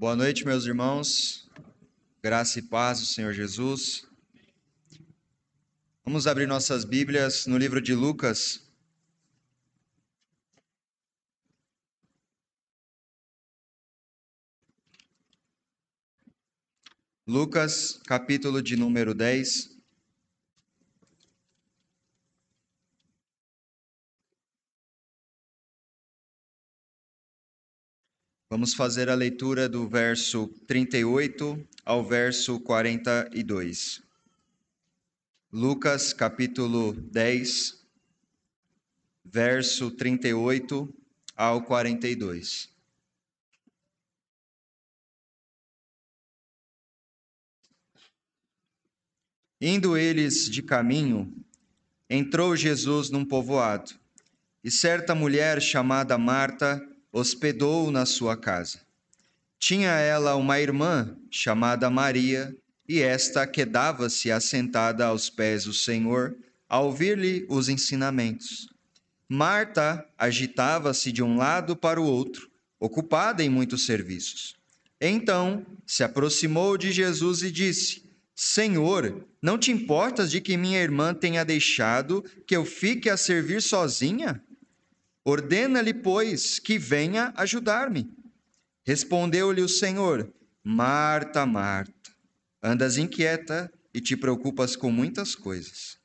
Boa noite, meus irmãos. Graça e paz do Senhor Jesus. Vamos abrir nossas Bíblias no livro de Lucas. Lucas, capítulo de número 10. Vamos fazer a leitura do verso 38 ao verso 42. Lucas, capítulo 10, verso 38 ao 42. Indo eles de caminho, entrou Jesus num povoado, e certa mulher chamada Marta hospedou na sua casa. Tinha ela uma irmã chamada Maria, e esta quedava-se assentada aos pés do Senhor, a ouvir-lhe os ensinamentos. Marta agitava-se de um lado para o outro, ocupada em muitos serviços. Então se aproximou de Jesus e disse: Senhor, não te importas de que minha irmã tenha deixado que eu fique a servir sozinha? Ordena-lhe, pois, que venha ajudar-me. Respondeu-lhe o Senhor: Marta, Marta, andas inquieta e te preocupas com muitas coisas.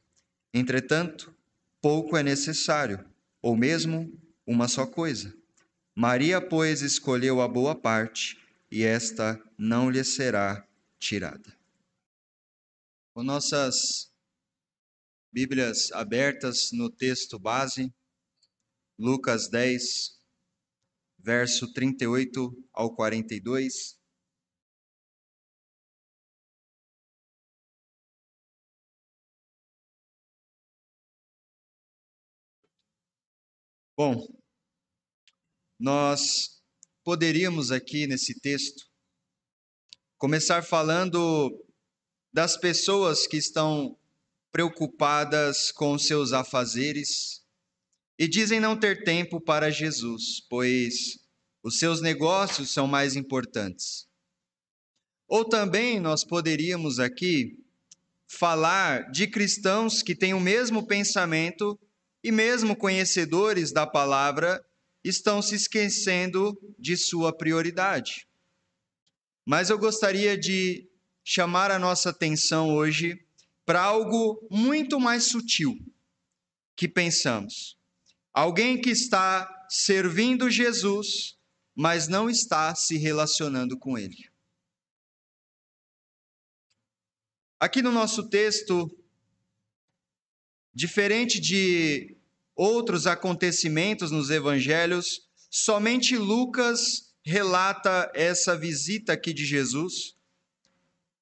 Entretanto, pouco é necessário, ou mesmo uma só coisa. Maria, pois, escolheu a boa parte, e esta não lhe será tirada. Com nossas Bíblias abertas no texto base, Lucas 10, verso 38 ao 42. Bom, nós poderíamos aqui nesse texto começar falando das pessoas que estão preocupadas com seus afazeres, e dizem não ter tempo para Jesus, pois os seus negócios são mais importantes. Ou também nós poderíamos aqui falar de cristãos que têm o mesmo pensamento e, mesmo conhecedores da palavra, estão se esquecendo de sua prioridade. Mas eu gostaria de chamar a nossa atenção hoje para algo muito mais sutil que pensamos. Alguém que está servindo Jesus, mas não está se relacionando com Ele. Aqui no nosso texto, diferente de outros acontecimentos nos evangelhos, somente Lucas relata essa visita aqui de Jesus,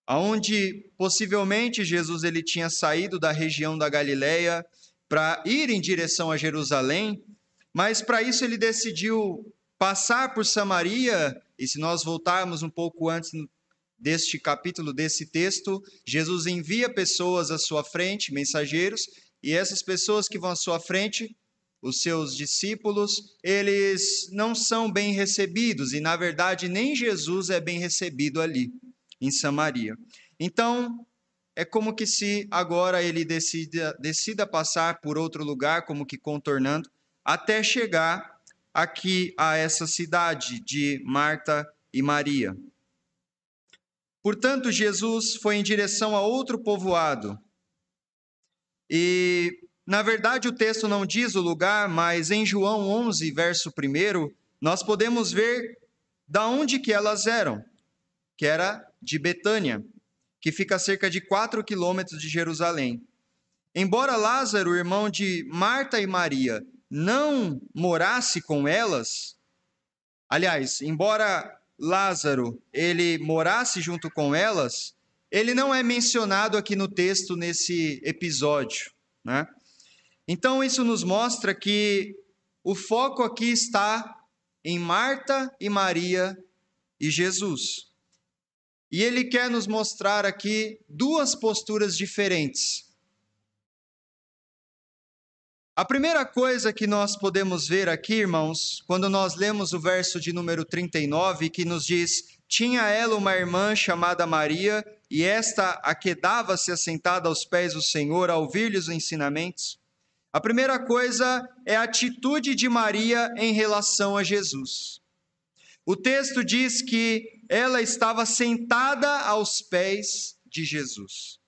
aonde possivelmente Jesus ele tinha saído da região da Galileia para ir em direção a Jerusalém, mas para isso ele decidiu passar por Samaria, e se nós voltarmos um pouco antes deste capítulo, desse texto, Jesus envia pessoas à sua frente, mensageiros, e essas pessoas que vão à sua frente, os seus discípulos, eles não são bem recebidos, e na verdade nem Jesus é bem recebido ali, em Samaria. Então, é como que se agora ele decida, decida passar por outro lugar, como que contornando, até chegar aqui a essa cidade de Marta e Maria. Portanto, Jesus foi em direção a outro povoado. E, na verdade, o texto não diz o lugar, mas em João 11, verso 1, nós podemos ver da onde que elas eram, que era de Betânia que fica a cerca de 4 quilômetros de Jerusalém. Embora Lázaro, irmão de Marta e Maria, não morasse com elas, aliás, embora Lázaro ele morasse junto com elas, ele não é mencionado aqui no texto nesse episódio, né? Então isso nos mostra que o foco aqui está em Marta e Maria e Jesus. E ele quer nos mostrar aqui duas posturas diferentes. A primeira coisa que nós podemos ver aqui, irmãos, quando nós lemos o verso de número 39, que nos diz: tinha ela uma irmã chamada Maria, e esta aquedava-se assentada aos pés do Senhor a ouvir-lhe os ensinamentos. A primeira coisa é a atitude de Maria em relação a Jesus. O texto diz que ela estava sentada aos pés de Jesus.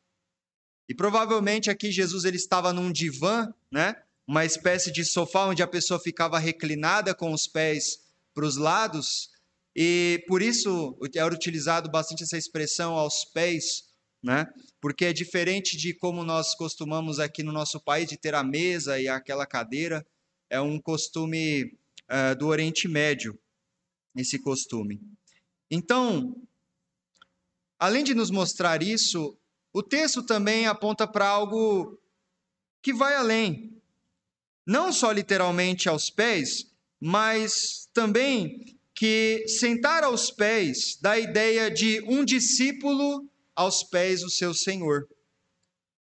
E provavelmente aqui Jesus ele estava num divã, né? Uma espécie de sofá onde a pessoa ficava reclinada com os pés para os lados, e por isso era utilizado bastante essa expressão aos pés, né? Porque é diferente de como nós costumamos aqui no nosso país de ter a mesa e aquela cadeira, é um costume uh, do Oriente Médio, esse costume. Então, além de nos mostrar isso, o texto também aponta para algo que vai além. Não só literalmente aos pés, mas também que sentar aos pés dá a ideia de um discípulo aos pés do seu Senhor.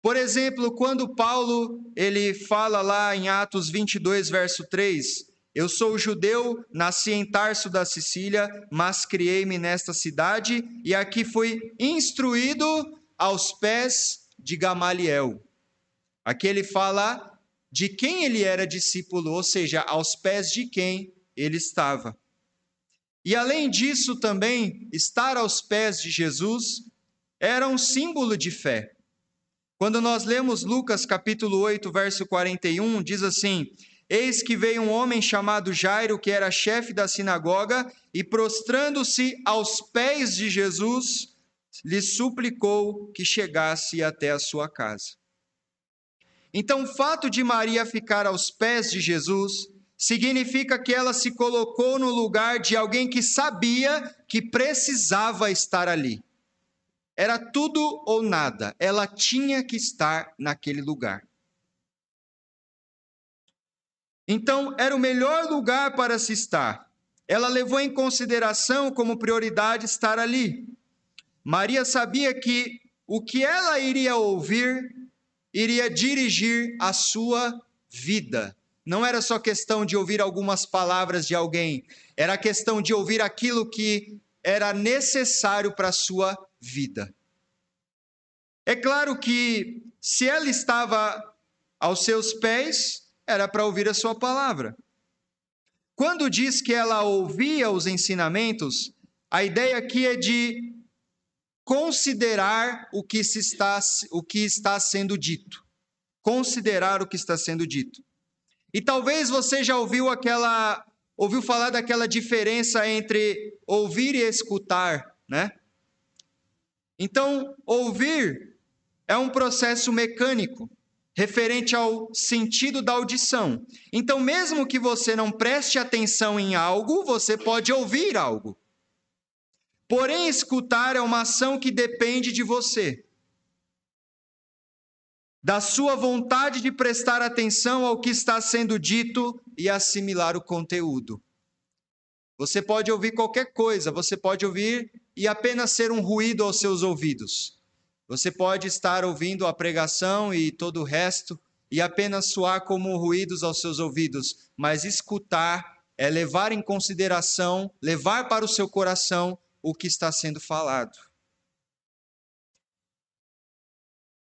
Por exemplo, quando Paulo ele fala lá em Atos 22, verso 3, eu sou judeu, nasci em Tarso da Sicília, mas criei-me nesta cidade e aqui fui instruído aos pés de Gamaliel. Aqui ele fala de quem ele era discípulo, ou seja, aos pés de quem ele estava. E além disso, também, estar aos pés de Jesus era um símbolo de fé. Quando nós lemos Lucas capítulo 8, verso 41, diz assim: Eis que veio um homem chamado Jairo, que era chefe da sinagoga, e prostrando-se aos pés de Jesus, lhe suplicou que chegasse até a sua casa. Então, o fato de Maria ficar aos pés de Jesus significa que ela se colocou no lugar de alguém que sabia que precisava estar ali. Era tudo ou nada, ela tinha que estar naquele lugar. Então, era o melhor lugar para se estar. Ela levou em consideração como prioridade estar ali. Maria sabia que o que ela iria ouvir iria dirigir a sua vida. Não era só questão de ouvir algumas palavras de alguém, era questão de ouvir aquilo que era necessário para a sua vida. É claro que se ela estava aos seus pés, era para ouvir a sua palavra. Quando diz que ela ouvia os ensinamentos, a ideia aqui é de considerar o que, se está, o que está sendo dito. Considerar o que está sendo dito. E talvez você já ouviu aquela ouviu falar daquela diferença entre ouvir e escutar, né? Então, ouvir é um processo mecânico referente ao sentido da audição. Então, mesmo que você não preste atenção em algo, você pode ouvir algo. Porém, escutar é uma ação que depende de você. Da sua vontade de prestar atenção ao que está sendo dito e assimilar o conteúdo. Você pode ouvir qualquer coisa, você pode ouvir e apenas ser um ruído aos seus ouvidos. Você pode estar ouvindo a pregação e todo o resto e apenas soar como ruídos aos seus ouvidos, mas escutar é levar em consideração, levar para o seu coração o que está sendo falado.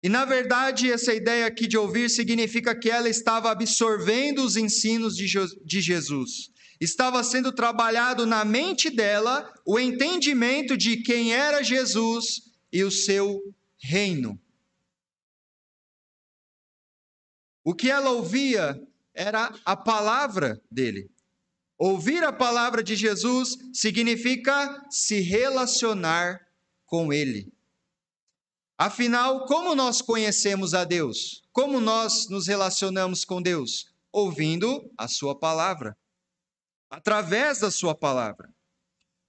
E na verdade, essa ideia aqui de ouvir significa que ela estava absorvendo os ensinos de, de Jesus. Estava sendo trabalhado na mente dela o entendimento de quem era Jesus e o seu reino. O que ela ouvia era a palavra dele. Ouvir a palavra de Jesus significa se relacionar com ele. Afinal, como nós conhecemos a Deus? Como nós nos relacionamos com Deus? Ouvindo a Sua palavra, através da Sua palavra.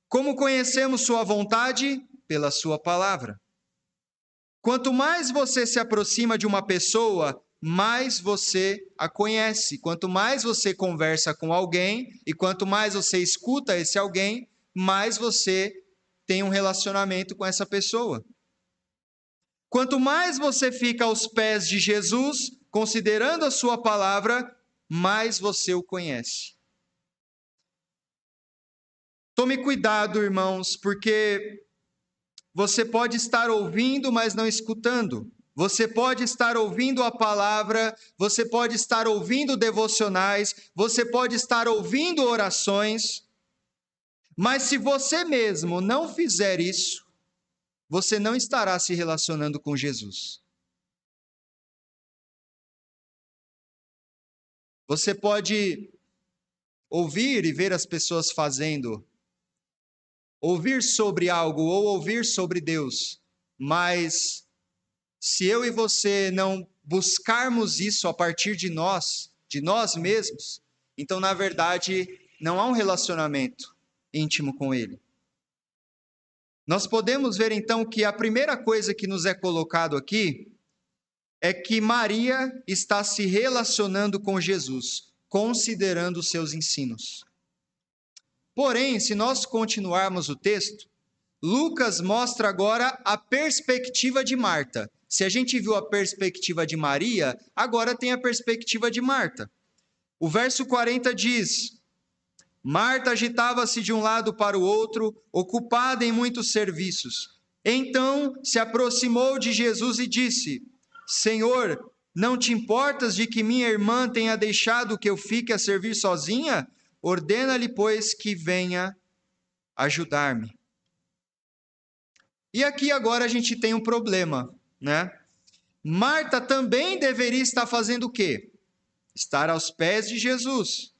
Como conhecemos Sua vontade? Pela Sua palavra. Quanto mais você se aproxima de uma pessoa, mais você a conhece. Quanto mais você conversa com alguém e quanto mais você escuta esse alguém, mais você tem um relacionamento com essa pessoa. Quanto mais você fica aos pés de Jesus, considerando a sua palavra, mais você o conhece. Tome cuidado, irmãos, porque você pode estar ouvindo, mas não escutando. Você pode estar ouvindo a palavra, você pode estar ouvindo devocionais, você pode estar ouvindo orações, mas se você mesmo não fizer isso, você não estará se relacionando com Jesus. Você pode ouvir e ver as pessoas fazendo, ouvir sobre algo ou ouvir sobre Deus, mas se eu e você não buscarmos isso a partir de nós, de nós mesmos, então na verdade não há um relacionamento íntimo com Ele. Nós podemos ver então que a primeira coisa que nos é colocado aqui é que Maria está se relacionando com Jesus, considerando os seus ensinos. Porém, se nós continuarmos o texto, Lucas mostra agora a perspectiva de Marta. Se a gente viu a perspectiva de Maria, agora tem a perspectiva de Marta. O verso 40 diz: Marta agitava-se de um lado para o outro, ocupada em muitos serviços. Então se aproximou de Jesus e disse: Senhor, não te importas de que minha irmã tenha deixado que eu fique a servir sozinha? Ordena-lhe, pois, que venha ajudar-me. E aqui agora a gente tem um problema né? Marta também deveria estar fazendo o quê? Estar aos pés de Jesus.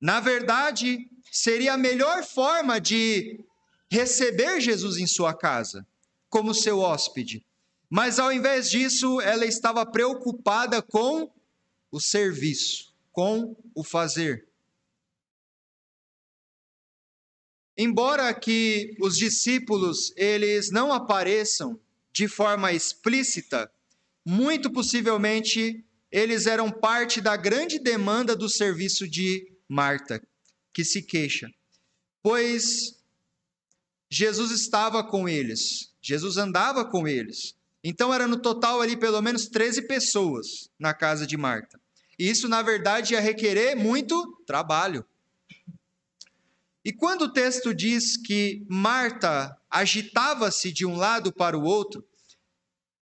Na verdade, seria a melhor forma de receber Jesus em sua casa, como seu hóspede. Mas ao invés disso, ela estava preocupada com o serviço, com o fazer. Embora que os discípulos eles não apareçam de forma explícita, muito possivelmente eles eram parte da grande demanda do serviço de Marta, que se queixa. Pois Jesus estava com eles, Jesus andava com eles. Então era no total ali pelo menos 13 pessoas na casa de Marta. E isso, na verdade, ia requerer muito trabalho. E quando o texto diz que Marta agitava-se de um lado para o outro,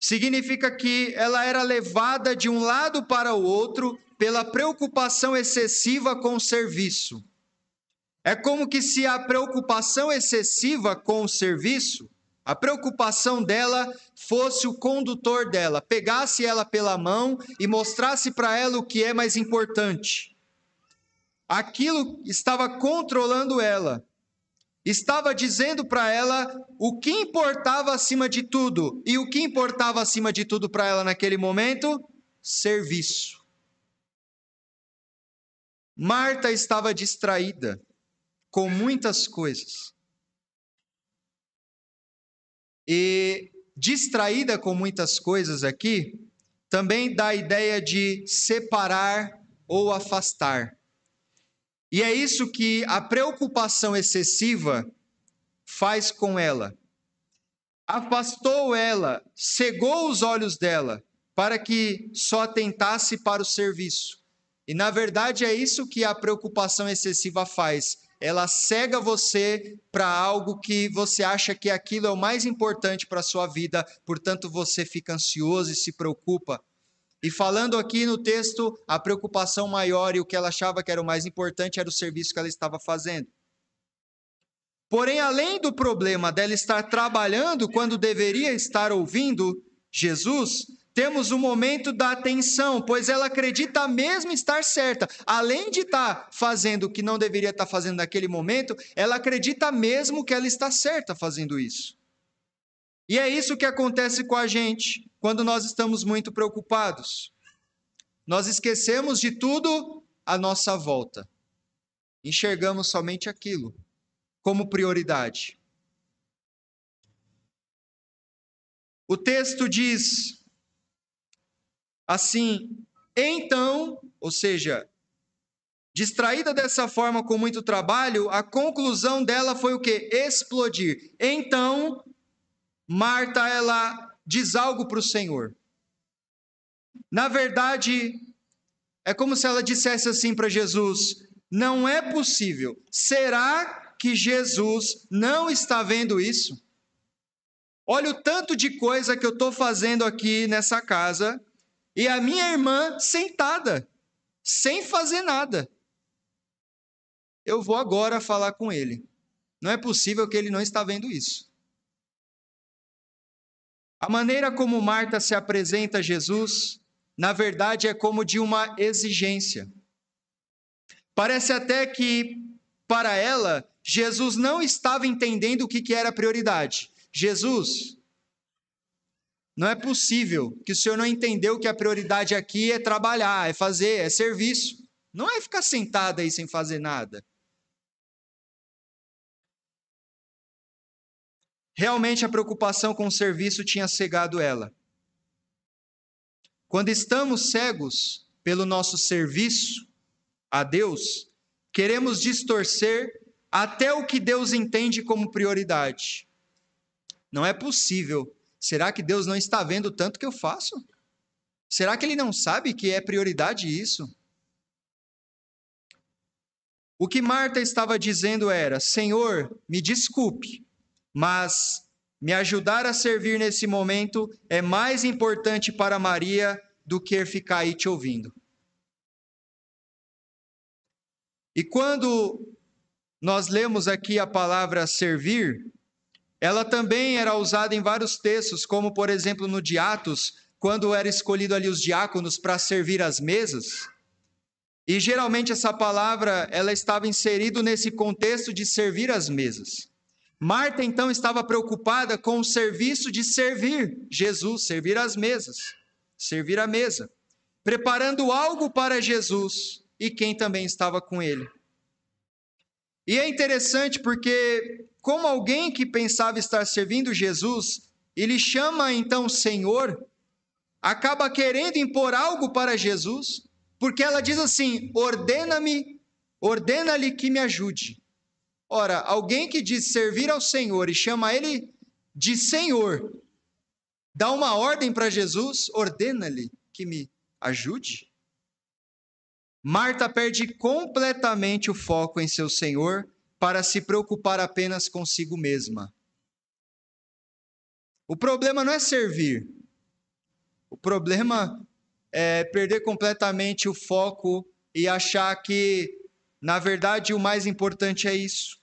significa que ela era levada de um lado para o outro pela preocupação excessiva com o serviço. É como que se a preocupação excessiva com o serviço, a preocupação dela fosse o condutor dela, pegasse ela pela mão e mostrasse para ela o que é mais importante aquilo estava controlando ela. Estava dizendo para ela o que importava acima de tudo. E o que importava acima de tudo para ela naquele momento? Serviço. Marta estava distraída com muitas coisas. E distraída com muitas coisas aqui, também dá a ideia de separar ou afastar. E é isso que a preocupação excessiva faz com ela. Afastou ela, cegou os olhos dela, para que só atentasse para o serviço. E na verdade é isso que a preocupação excessiva faz. Ela cega você para algo que você acha que aquilo é o mais importante para a sua vida, portanto você fica ansioso e se preocupa e falando aqui no texto, a preocupação maior e o que ela achava que era o mais importante era o serviço que ela estava fazendo. Porém, além do problema dela estar trabalhando quando deveria estar ouvindo Jesus, temos o momento da atenção, pois ela acredita mesmo estar certa. Além de estar fazendo o que não deveria estar fazendo naquele momento, ela acredita mesmo que ela está certa fazendo isso. E é isso que acontece com a gente quando nós estamos muito preocupados. Nós esquecemos de tudo à nossa volta. Enxergamos somente aquilo como prioridade. O texto diz assim: então, ou seja, distraída dessa forma com muito trabalho, a conclusão dela foi o que? Explodir. Então, Marta, ela diz algo para o Senhor. Na verdade, é como se ela dissesse assim para Jesus: Não é possível. Será que Jesus não está vendo isso? Olha o tanto de coisa que eu estou fazendo aqui nessa casa e a minha irmã sentada, sem fazer nada. Eu vou agora falar com ele. Não é possível que ele não está vendo isso. A maneira como Marta se apresenta a Jesus, na verdade, é como de uma exigência. Parece até que, para ela, Jesus não estava entendendo o que, que era prioridade. Jesus, não é possível que o senhor não entendeu que a prioridade aqui é trabalhar, é fazer, é serviço. Não é ficar sentado aí sem fazer nada. Realmente a preocupação com o serviço tinha cegado ela. Quando estamos cegos pelo nosso serviço a Deus, queremos distorcer até o que Deus entende como prioridade. Não é possível. Será que Deus não está vendo tanto que eu faço? Será que ele não sabe que é prioridade isso? O que Marta estava dizendo era: Senhor, me desculpe, mas me ajudar a servir nesse momento é mais importante para Maria do que ficar aí te ouvindo. E quando nós lemos aqui a palavra servir, ela também era usada em vários textos, como por exemplo no de Atos, quando era escolhido ali os diáconos para servir as mesas. E geralmente essa palavra ela estava inserida nesse contexto de servir as mesas. Marta então estava preocupada com o serviço de servir Jesus, servir as mesas, servir a mesa, preparando algo para Jesus e quem também estava com ele. E é interessante porque, como alguém que pensava estar servindo Jesus, ele chama então Senhor, acaba querendo impor algo para Jesus, porque ela diz assim: ordena-me, ordena-lhe que me ajude. Ora, alguém que diz servir ao Senhor e chama ele de Senhor, dá uma ordem para Jesus, ordena-lhe que me ajude. Marta perde completamente o foco em seu Senhor para se preocupar apenas consigo mesma. O problema não é servir. O problema é perder completamente o foco e achar que, na verdade, o mais importante é isso.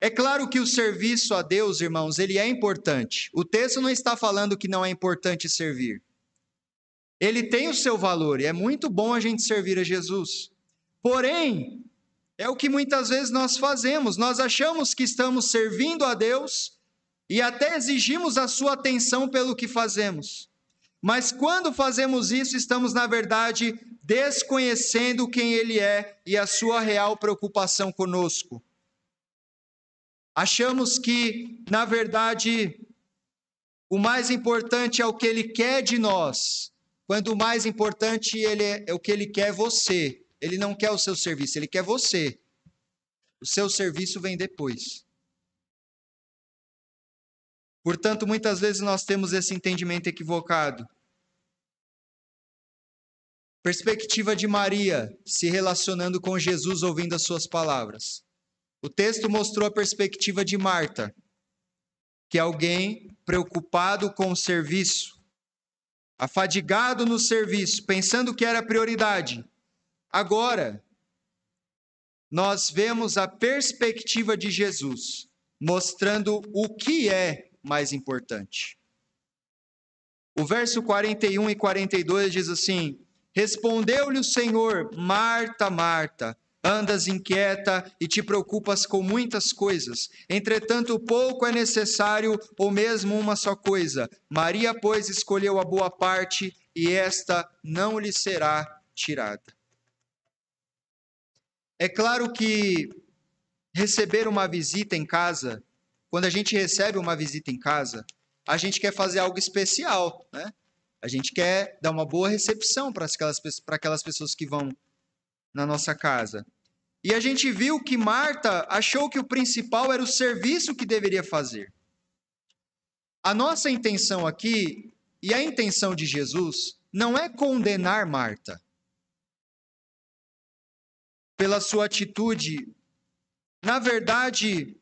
É claro que o serviço a Deus, irmãos, ele é importante. O texto não está falando que não é importante servir. Ele tem o seu valor e é muito bom a gente servir a Jesus. Porém, é o que muitas vezes nós fazemos. Nós achamos que estamos servindo a Deus e até exigimos a sua atenção pelo que fazemos. Mas quando fazemos isso, estamos, na verdade, desconhecendo quem Ele é e a sua real preocupação conosco. Achamos que, na verdade, o mais importante é o que Ele quer de nós quando o mais importante ele é, é o que ele quer você. Ele não quer o seu serviço, ele quer você. O seu serviço vem depois. Portanto, muitas vezes nós temos esse entendimento equivocado. Perspectiva de Maria se relacionando com Jesus ouvindo as suas palavras. O texto mostrou a perspectiva de Marta, que é alguém preocupado com o serviço, afadigado no serviço, pensando que era prioridade. Agora, nós vemos a perspectiva de Jesus, mostrando o que é mais importante. O verso 41 e 42 diz assim: Respondeu-lhe o Senhor, Marta, Marta Andas inquieta e te preocupas com muitas coisas. Entretanto, pouco é necessário, ou mesmo uma só coisa. Maria, pois, escolheu a boa parte, e esta não lhe será tirada. É claro que receber uma visita em casa, quando a gente recebe uma visita em casa, a gente quer fazer algo especial, né? A gente quer dar uma boa recepção para aquelas, para aquelas pessoas que vão na nossa casa. E a gente viu que Marta achou que o principal era o serviço que deveria fazer. A nossa intenção aqui, e a intenção de Jesus, não é condenar Marta pela sua atitude Na verdade,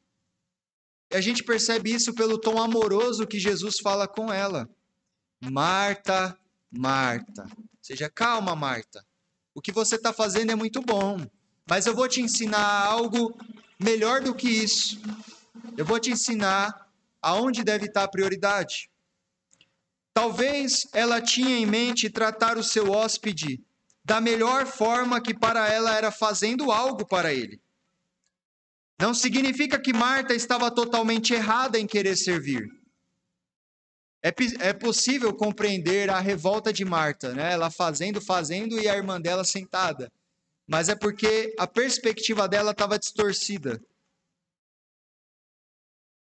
a gente percebe isso pelo tom amoroso que Jesus fala com ela. Marta, Marta. Seja calma, Marta. O que você está fazendo é muito bom, mas eu vou te ensinar algo melhor do que isso. Eu vou te ensinar aonde deve estar a prioridade. Talvez ela tinha em mente tratar o seu hóspede da melhor forma que para ela era fazendo algo para ele. Não significa que Marta estava totalmente errada em querer servir. É, é possível compreender a revolta de Marta, né? ela fazendo, fazendo e a irmã dela sentada. Mas é porque a perspectiva dela estava distorcida.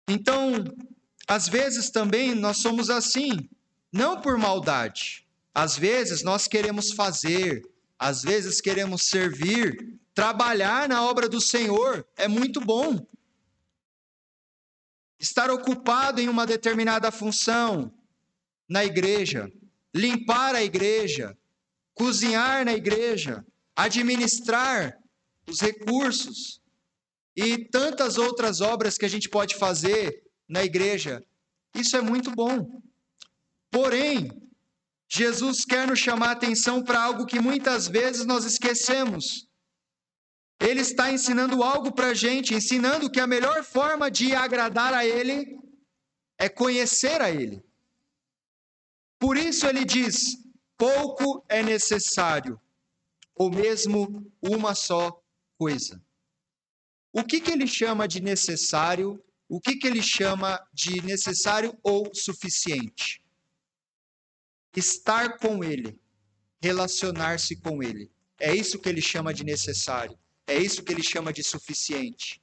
Então, às vezes também nós somos assim, não por maldade. Às vezes nós queremos fazer, às vezes queremos servir, trabalhar na obra do Senhor é muito bom estar ocupado em uma determinada função na igreja, limpar a igreja, cozinhar na igreja, administrar os recursos e tantas outras obras que a gente pode fazer na igreja. Isso é muito bom. Porém, Jesus quer nos chamar a atenção para algo que muitas vezes nós esquecemos. Ele está ensinando algo para a gente, ensinando que a melhor forma de agradar a Ele é conhecer a Ele. Por isso ele diz: pouco é necessário, ou mesmo uma só coisa. O que, que ele chama de necessário? O que, que ele chama de necessário ou suficiente? Estar com Ele, relacionar-se com Ele. É isso que ele chama de necessário. É isso que ele chama de suficiente.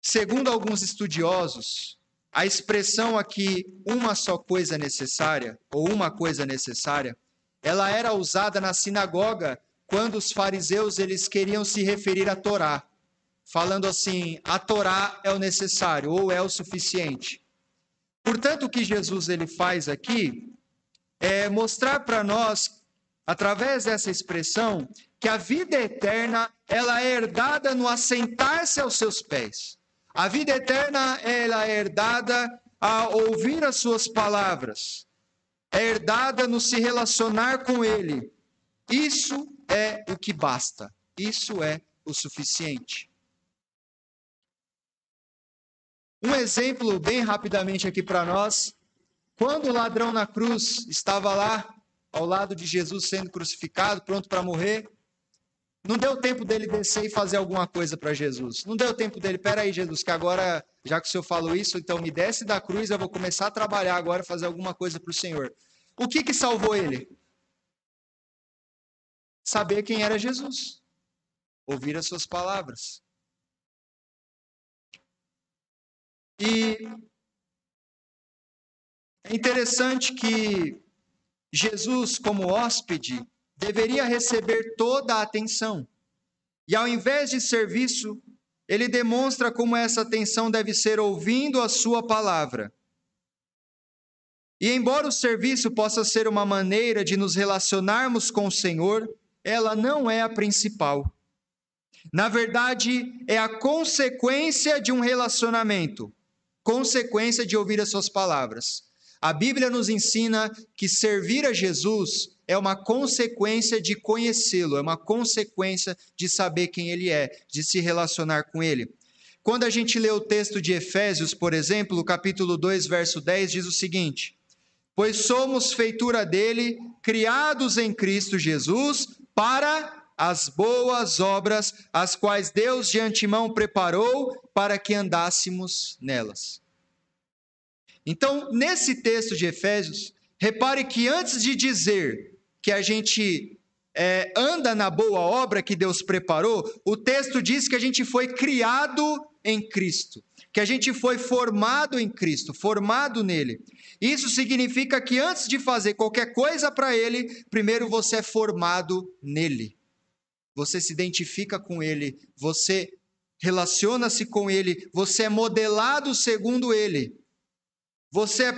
Segundo alguns estudiosos, a expressão aqui, uma só coisa necessária, ou uma coisa necessária, ela era usada na sinagoga quando os fariseus eles queriam se referir à Torá, falando assim, a Torá é o necessário, ou é o suficiente. Portanto, o que Jesus ele faz aqui é mostrar para nós, através dessa expressão, que a vida eterna ela é herdada no assentar-se aos seus pés. A vida eterna ela é herdada a ouvir as suas palavras. É herdada no se relacionar com ele. Isso é o que basta. Isso é o suficiente. Um exemplo bem rapidamente aqui para nós. Quando o ladrão na cruz estava lá ao lado de Jesus sendo crucificado, pronto para morrer, não deu tempo dele descer e fazer alguma coisa para Jesus. Não deu tempo dele, peraí, Jesus, que agora, já que o Senhor falou isso, então me desce da cruz, eu vou começar a trabalhar agora, fazer alguma coisa para o Senhor. O que que salvou ele? Saber quem era Jesus. Ouvir as suas palavras. E é interessante que Jesus, como hóspede, deveria receber toda a atenção. E ao invés de serviço, ele demonstra como essa atenção deve ser ouvindo a sua palavra. E embora o serviço possa ser uma maneira de nos relacionarmos com o Senhor, ela não é a principal. Na verdade, é a consequência de um relacionamento, consequência de ouvir as suas palavras. A Bíblia nos ensina que servir a Jesus é uma consequência de conhecê-lo, é uma consequência de saber quem ele é, de se relacionar com ele. Quando a gente lê o texto de Efésios, por exemplo, capítulo 2, verso 10 diz o seguinte: Pois somos feitura dele, criados em Cristo Jesus, para as boas obras, as quais Deus de antemão preparou para que andássemos nelas. Então, nesse texto de Efésios, repare que antes de dizer que a gente é, anda na boa obra que Deus preparou, o texto diz que a gente foi criado em Cristo, que a gente foi formado em Cristo, formado nele. Isso significa que antes de fazer qualquer coisa para ele, primeiro você é formado nele. Você se identifica com ele, você relaciona-se com ele, você é modelado segundo ele. Você é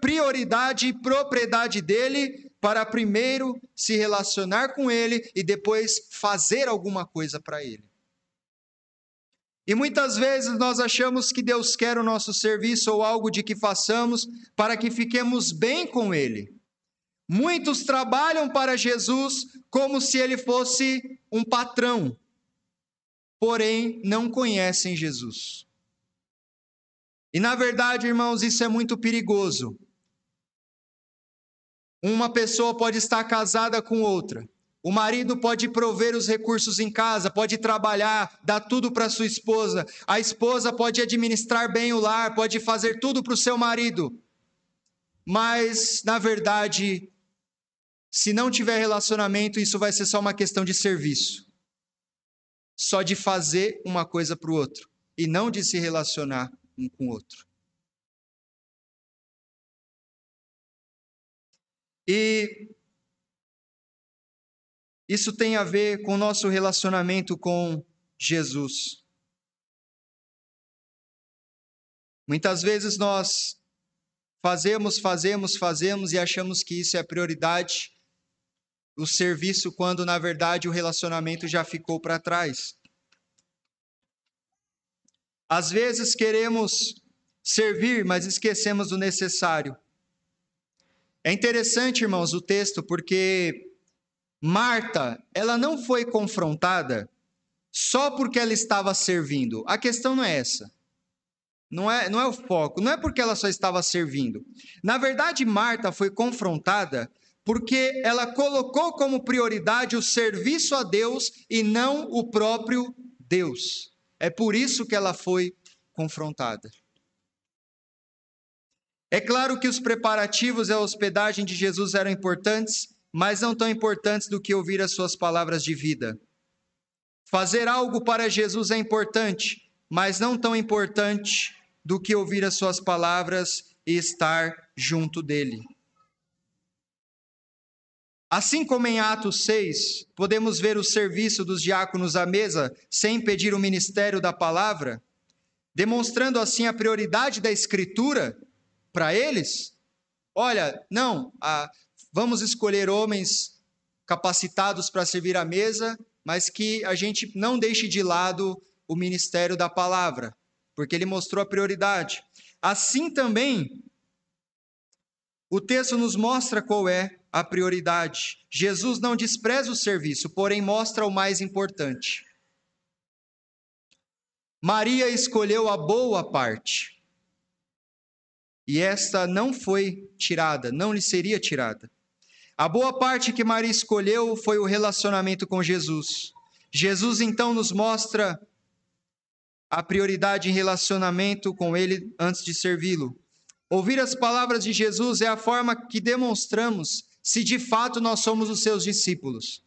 prioridade e propriedade dele para primeiro se relacionar com ele e depois fazer alguma coisa para ele. E muitas vezes nós achamos que Deus quer o nosso serviço ou algo de que façamos para que fiquemos bem com Ele. Muitos trabalham para Jesus como se ele fosse um patrão, porém não conhecem Jesus. E na verdade, irmãos, isso é muito perigoso. Uma pessoa pode estar casada com outra, o marido pode prover os recursos em casa, pode trabalhar, dar tudo para sua esposa. A esposa pode administrar bem o lar, pode fazer tudo para o seu marido. Mas, na verdade, se não tiver relacionamento, isso vai ser só uma questão de serviço. Só de fazer uma coisa para o outro e não de se relacionar um com o outro. E isso tem a ver com o nosso relacionamento com Jesus. Muitas vezes nós fazemos, fazemos, fazemos e achamos que isso é prioridade, o serviço, quando na verdade o relacionamento já ficou para trás. Às vezes queremos servir, mas esquecemos do necessário. É interessante, irmãos, o texto, porque Marta, ela não foi confrontada só porque ela estava servindo. A questão não é essa. Não é, não é o foco. Não é porque ela só estava servindo. Na verdade, Marta foi confrontada porque ela colocou como prioridade o serviço a Deus e não o próprio Deus. É por isso que ela foi confrontada. É claro que os preparativos e a hospedagem de Jesus eram importantes, mas não tão importantes do que ouvir as suas palavras de vida. Fazer algo para Jesus é importante, mas não tão importante do que ouvir as suas palavras e estar junto dele. Assim como em Atos 6, podemos ver o serviço dos diáconos à mesa sem impedir o ministério da palavra, demonstrando assim a prioridade da escritura para eles. Olha, não, vamos escolher homens capacitados para servir à mesa, mas que a gente não deixe de lado o ministério da palavra, porque ele mostrou a prioridade. Assim também, o texto nos mostra qual é a prioridade. Jesus não despreza o serviço, porém mostra o mais importante. Maria escolheu a boa parte. E esta não foi tirada, não lhe seria tirada. A boa parte que Maria escolheu foi o relacionamento com Jesus. Jesus então nos mostra a prioridade em relacionamento com Ele antes de servi-lo. Ouvir as palavras de Jesus é a forma que demonstramos se de fato nós somos os seus discípulos.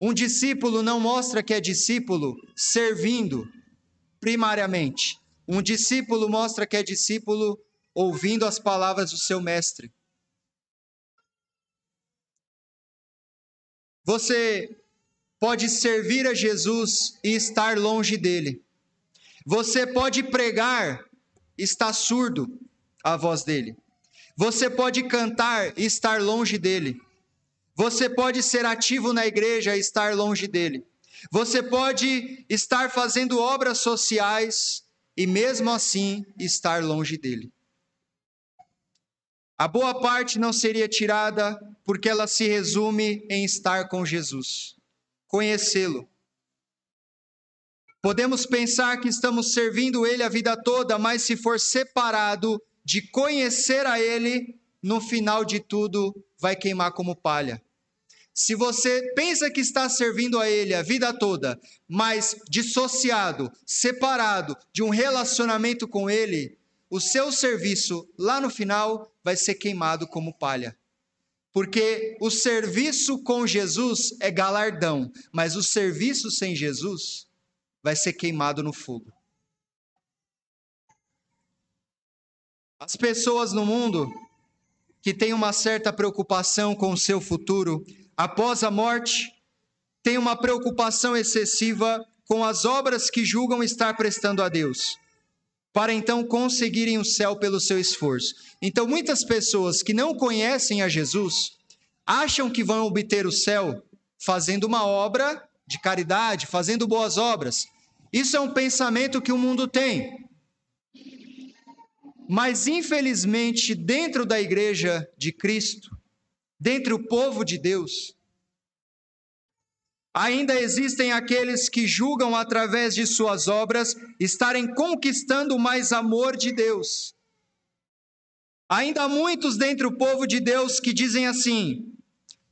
Um discípulo não mostra que é discípulo servindo, primariamente. Um discípulo mostra que é discípulo ouvindo as palavras do seu mestre. Você pode servir a Jesus e estar longe dele. Você pode pregar e estar surdo à voz dele. Você pode cantar e estar longe dele. Você pode ser ativo na igreja e estar longe dele. Você pode estar fazendo obras sociais e mesmo assim estar longe dele. A boa parte não seria tirada porque ela se resume em estar com Jesus, conhecê-lo. Podemos pensar que estamos servindo Ele a vida toda, mas se for separado de conhecer a Ele, no final de tudo vai queimar como palha. Se você pensa que está servindo a Ele a vida toda, mas dissociado, separado de um relacionamento com Ele, o seu serviço lá no final vai ser queimado como palha. Porque o serviço com Jesus é galardão, mas o serviço sem Jesus vai ser queimado no fogo. As pessoas no mundo que têm uma certa preocupação com o seu futuro após a morte têm uma preocupação excessiva com as obras que julgam estar prestando a Deus, para então conseguirem o céu pelo seu esforço. Então, muitas pessoas que não conhecem a Jesus acham que vão obter o céu fazendo uma obra de caridade, fazendo boas obras. Isso é um pensamento que o mundo tem. Mas, infelizmente, dentro da igreja de Cristo, dentro do povo de Deus, ainda existem aqueles que julgam através de suas obras estarem conquistando mais amor de Deus. Ainda há muitos dentro do povo de Deus que dizem assim: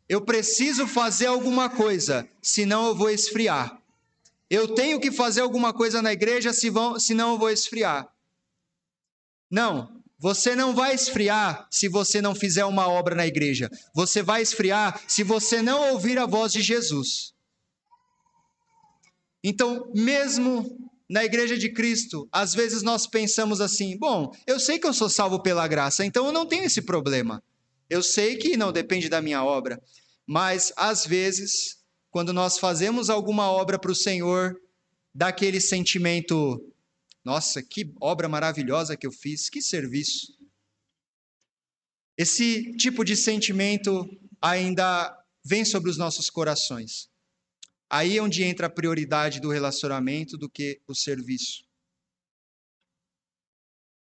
eu preciso fazer alguma coisa, senão eu vou esfriar. Eu tenho que fazer alguma coisa na igreja, senão eu vou esfriar. Não, você não vai esfriar se você não fizer uma obra na igreja. Você vai esfriar se você não ouvir a voz de Jesus. Então, mesmo na igreja de Cristo, às vezes nós pensamos assim: bom, eu sei que eu sou salvo pela graça, então eu não tenho esse problema. Eu sei que não depende da minha obra. Mas, às vezes, quando nós fazemos alguma obra para o Senhor, dá aquele sentimento nossa, que obra maravilhosa que eu fiz, que serviço. Esse tipo de sentimento ainda vem sobre os nossos corações. Aí é onde entra a prioridade do relacionamento do que o serviço.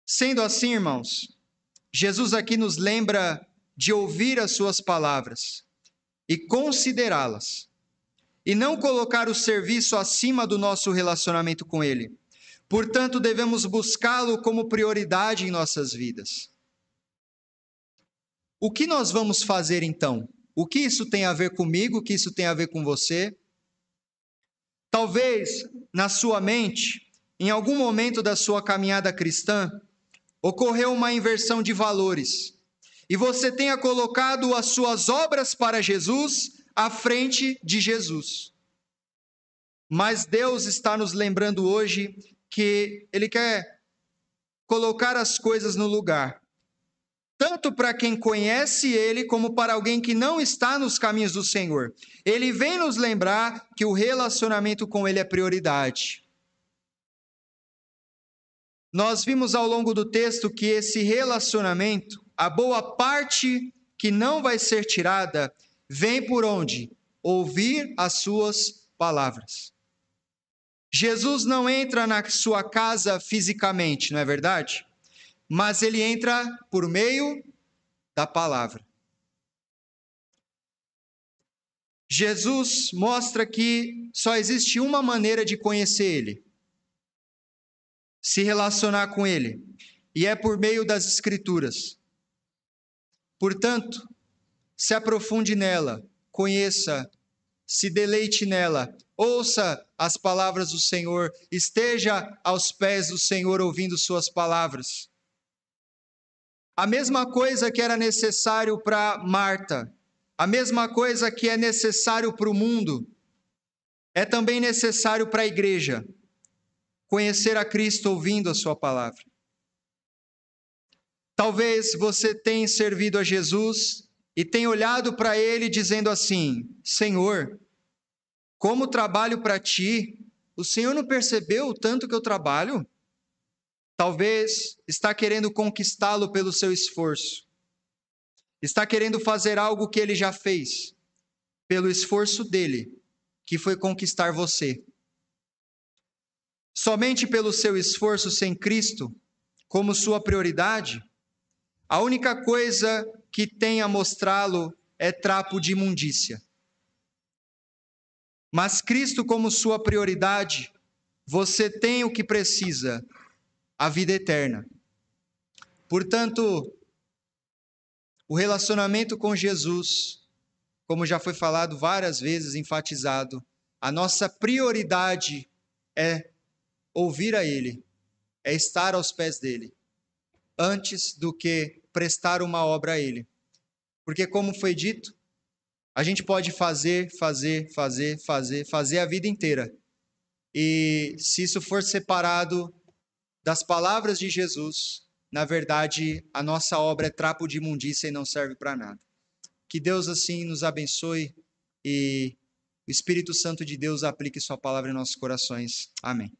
Sendo assim, irmãos, Jesus aqui nos lembra de ouvir as suas palavras e considerá-las, e não colocar o serviço acima do nosso relacionamento com Ele. Portanto, devemos buscá-lo como prioridade em nossas vidas. O que nós vamos fazer então? O que isso tem a ver comigo? O que isso tem a ver com você? Talvez na sua mente, em algum momento da sua caminhada cristã, ocorreu uma inversão de valores e você tenha colocado as suas obras para Jesus à frente de Jesus. Mas Deus está nos lembrando hoje que ele quer colocar as coisas no lugar, tanto para quem conhece ele, como para alguém que não está nos caminhos do Senhor. Ele vem nos lembrar que o relacionamento com ele é prioridade. Nós vimos ao longo do texto que esse relacionamento, a boa parte que não vai ser tirada, vem por onde? Ouvir as suas palavras. Jesus não entra na sua casa fisicamente, não é verdade? Mas ele entra por meio da palavra. Jesus mostra que só existe uma maneira de conhecer Ele, se relacionar com Ele, e é por meio das Escrituras. Portanto, se aprofunde nela, conheça, se deleite nela, ouça as palavras do Senhor, esteja aos pés do Senhor ouvindo Suas palavras. A mesma coisa que era necessário para Marta, a mesma coisa que é necessário para o mundo, é também necessário para a igreja conhecer a Cristo ouvindo a Sua palavra. Talvez você tenha servido a Jesus e tenha olhado para Ele dizendo assim: Senhor, como trabalho para ti, o Senhor não percebeu o tanto que eu trabalho? Talvez está querendo conquistá-lo pelo seu esforço. Está querendo fazer algo que ele já fez, pelo esforço dele, que foi conquistar você. Somente pelo seu esforço sem Cristo como sua prioridade, a única coisa que tem a mostrá-lo é trapo de imundícia mas Cristo como sua prioridade, você tem o que precisa, a vida eterna. Portanto, o relacionamento com Jesus, como já foi falado várias vezes, enfatizado, a nossa prioridade é ouvir a Ele, é estar aos pés dele, antes do que prestar uma obra a Ele. Porque, como foi dito, a gente pode fazer, fazer, fazer, fazer, fazer a vida inteira. E se isso for separado das palavras de Jesus, na verdade, a nossa obra é trapo de imundícia e não serve para nada. Que Deus assim nos abençoe e o Espírito Santo de Deus aplique sua palavra em nossos corações. Amém.